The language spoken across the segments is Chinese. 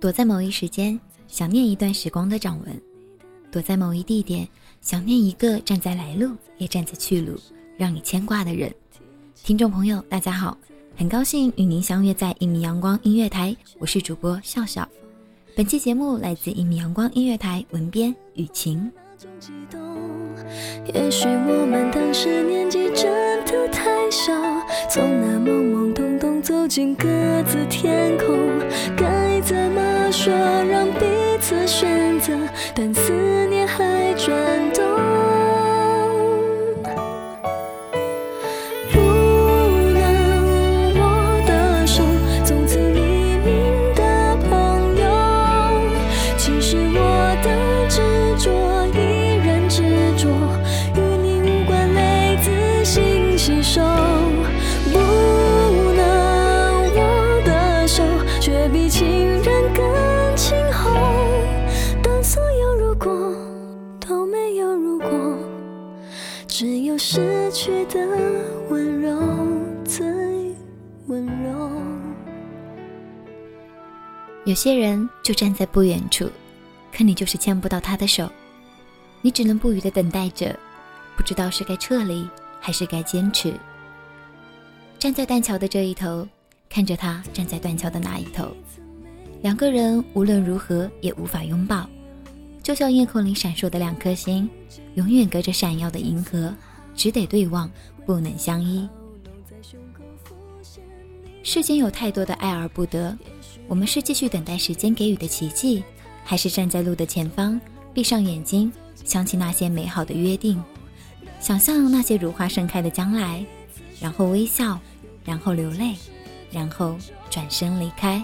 躲在某一时间，想念一段时光的掌纹；躲在某一地点，想念一个站在来路也站在去路，让你牵挂的人。听众朋友，大家好，很高兴与您相约在一米阳光音乐台，我是主播笑笑。本期节目来自一米阳光音乐台文编雨晴。也许我们当时年纪真的太小，从那懵懵懂懂走进各自天空，该怎么说让彼此选择？但思去的温柔最温柔。有些人就站在不远处，可你就是牵不到他的手，你只能不语的等待着，不知道是该撤离还是该坚持。站在断桥的这一头，看着他站在断桥的那一头，两个人无论如何也无法拥抱，就像夜空里闪烁的两颗星，永远隔着闪耀的银河，只得对望，不能相依。世间有太多的爱而不得，我们是继续等待时间给予的奇迹，还是站在路的前方，闭上眼睛，想起那些美好的约定，想象那些如花盛开的将来，然后微笑，然后流泪，然后转身离开。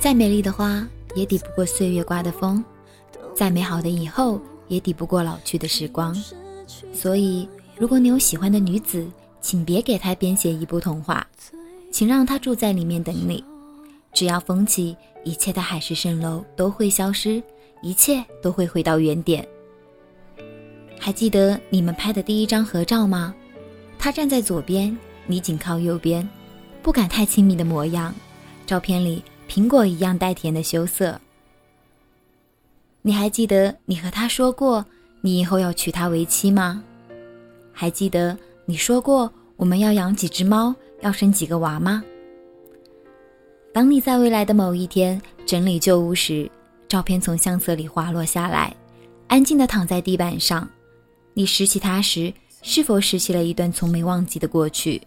再美丽的花也抵不过岁月刮的风，再美好的以后也抵不过老去的时光。所以，如果你有喜欢的女子，请别给她编写一部童话，请让她住在里面等你。只要风起，一切的海市蜃楼都会消失，一切都会回到原点。还记得你们拍的第一张合照吗？他站在左边，你紧靠右边，不敢太亲密的模样。照片里苹果一样带甜的羞涩。你还记得你和他说过你以后要娶她为妻吗？还记得你说过我们要养几只猫，要生几个娃吗？当你在未来的某一天整理旧物时，照片从相册里滑落下来，安静地躺在地板上。你拾起它时，是否拾起了一段从没忘记的过去？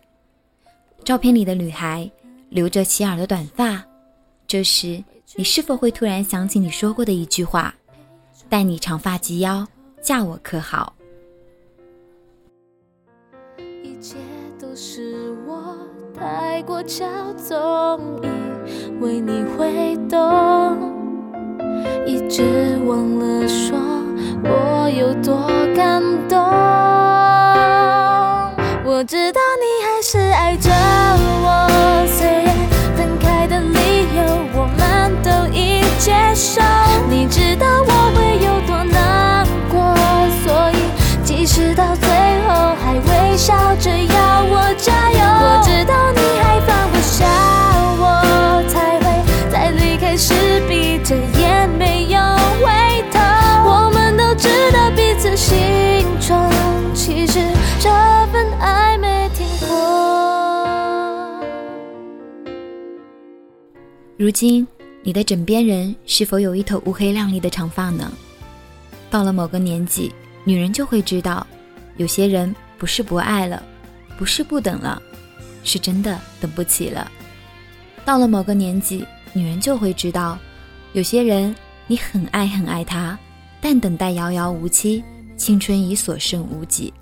照片里的女孩留着齐耳的短发，这时你是否会突然想起你说过的一句话：“待你长发及腰，嫁我可好？”一切都是我太过骄纵，以为你会懂，一直忘了受。你知道我会有多难过，所以即使到最后还微笑着要我加油。我知道你还放不下我，才会在离开时闭着眼没有回头。我们都知道彼此心中其实这份爱没停过。如今，你的枕边人是否有一头乌黑亮丽的长发呢？到了某个年纪，女人就会知道，有些人不是不爱了，不是不等了，是真的等不起了。到了某个年纪，女人就会知道，有些人你很爱很爱他，但等待遥遥无期，青春已所剩无几。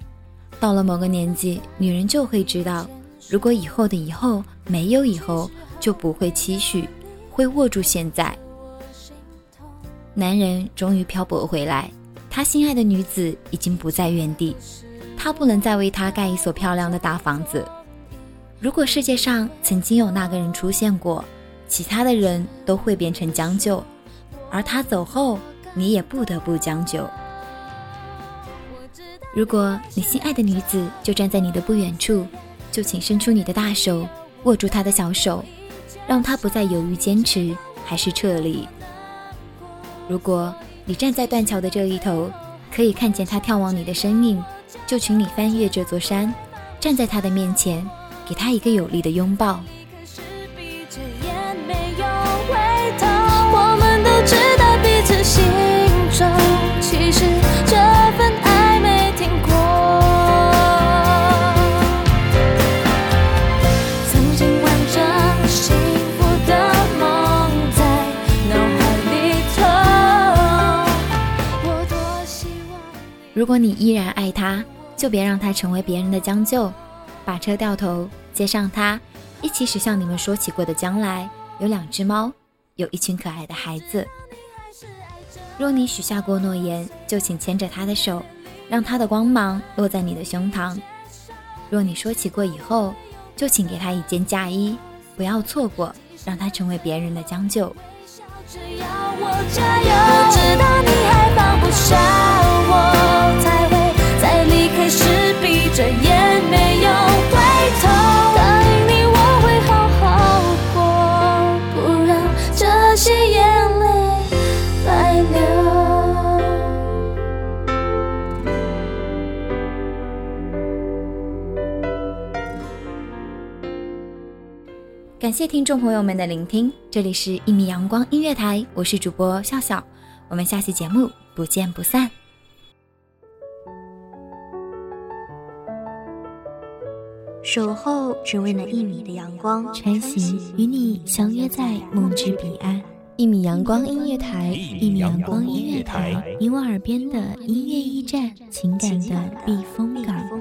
到了某个年纪，女人就会知道，如果以后的以后没有以后，就不会期许，会握住现在。男人终于漂泊回来，他心爱的女子已经不在原地，他不能再为她盖一所漂亮的大房子。如果世界上曾经有那个人出现过，其他的人都会变成将就，而他走后，你也不得不将就。如果你心爱的女子就站在你的不远处，就请伸出你的大手，握住她的小手，让他不再犹豫坚持还是撤离。如果你站在断桥的这一头，可以看见他眺望你的身影，就请你翻越这座山，站在他的面前，给他一个有力的拥抱。如果你依然爱他，就别让他成为别人的将就。把车掉头，接上他，一起驶向你们说起过的将来。有两只猫，有一群可爱的孩子。若你许下过诺言，就请牵着他的手，让他的光芒落在你的胸膛。若你说起过以后，就请给他一件嫁衣，不要错过，让他成为别人的将就。只要我加油，我知道你还放不下感谢听众朋友们的聆听，这里是一米阳光音乐台，我是主播笑笑，我们下期节目不见不散。守候只为那一米的阳光，穿行与你相约在梦之彼岸。一米阳光音乐台，一米阳光音乐台，你我耳边的音乐驿站，情感的避风港。